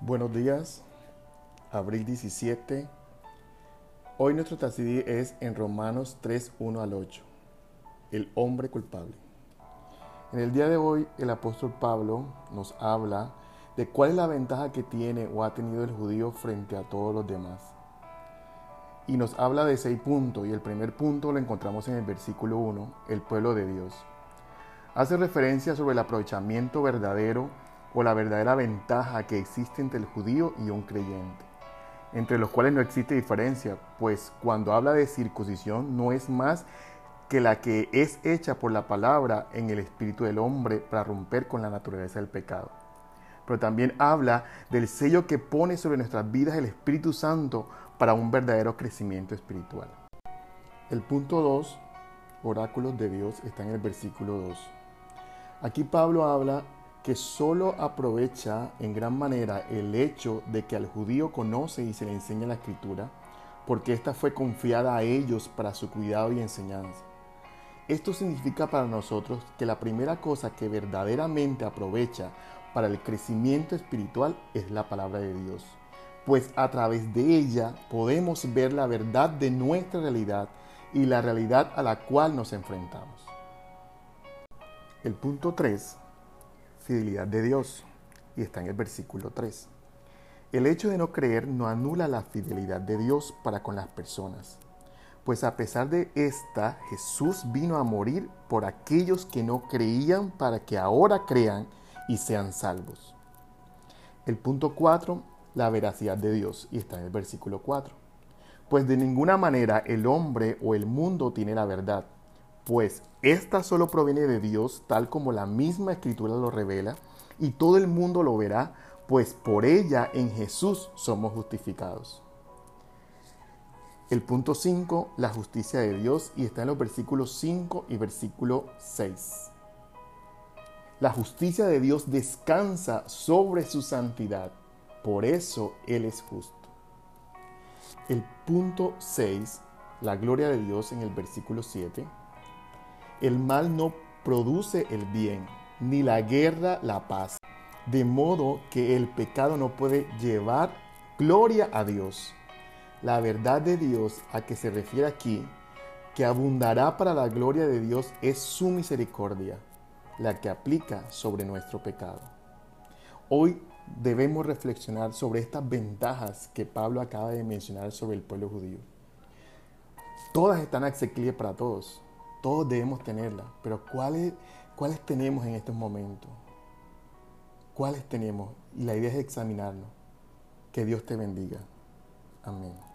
buenos días. Abril 17. Hoy nuestro tacidí es en Romanos 3, 1 al 8. El hombre culpable. En el día de hoy el apóstol Pablo nos habla de cuál es la ventaja que tiene o ha tenido el judío frente a todos los demás. Y nos habla de seis puntos y el primer punto lo encontramos en el versículo 1, el pueblo de Dios. Hace referencia sobre el aprovechamiento verdadero o la verdadera ventaja que existe entre el judío y un creyente, entre los cuales no existe diferencia, pues cuando habla de circuncisión no es más que la que es hecha por la palabra en el espíritu del hombre para romper con la naturaleza del pecado. Pero también habla del sello que pone sobre nuestras vidas el Espíritu Santo para un verdadero crecimiento espiritual. El punto 2, oráculos de Dios, está en el versículo 2. Aquí Pablo habla que solo aprovecha en gran manera el hecho de que al judío conoce y se le enseña la escritura, porque ésta fue confiada a ellos para su cuidado y enseñanza. Esto significa para nosotros que la primera cosa que verdaderamente aprovecha para el crecimiento espiritual es la palabra de Dios, pues a través de ella podemos ver la verdad de nuestra realidad y la realidad a la cual nos enfrentamos. El punto 3 fidelidad de Dios. Y está en el versículo 3. El hecho de no creer no anula la fidelidad de Dios para con las personas, pues a pesar de esta, Jesús vino a morir por aquellos que no creían para que ahora crean y sean salvos. El punto 4, la veracidad de Dios, y está en el versículo 4. Pues de ninguna manera el hombre o el mundo tiene la verdad, pues esta solo proviene de Dios, tal como la misma escritura lo revela, y todo el mundo lo verá, pues por ella en Jesús somos justificados. El punto 5, la justicia de Dios, y está en los versículos 5 y versículo 6. La justicia de Dios descansa sobre su santidad, por eso Él es justo. El punto 6, la gloria de Dios en el versículo 7 el mal no produce el bien, ni la guerra la paz. De modo que el pecado no puede llevar gloria a Dios. La verdad de Dios a que se refiere aquí, que abundará para la gloria de Dios, es su misericordia, la que aplica sobre nuestro pecado. Hoy debemos reflexionar sobre estas ventajas que Pablo acaba de mencionar sobre el pueblo judío. Todas están accesibles para todos. Todos debemos tenerla, pero ¿cuáles, ¿cuáles tenemos en estos momentos? ¿Cuáles tenemos? Y la idea es examinarlo. Que Dios te bendiga. Amén.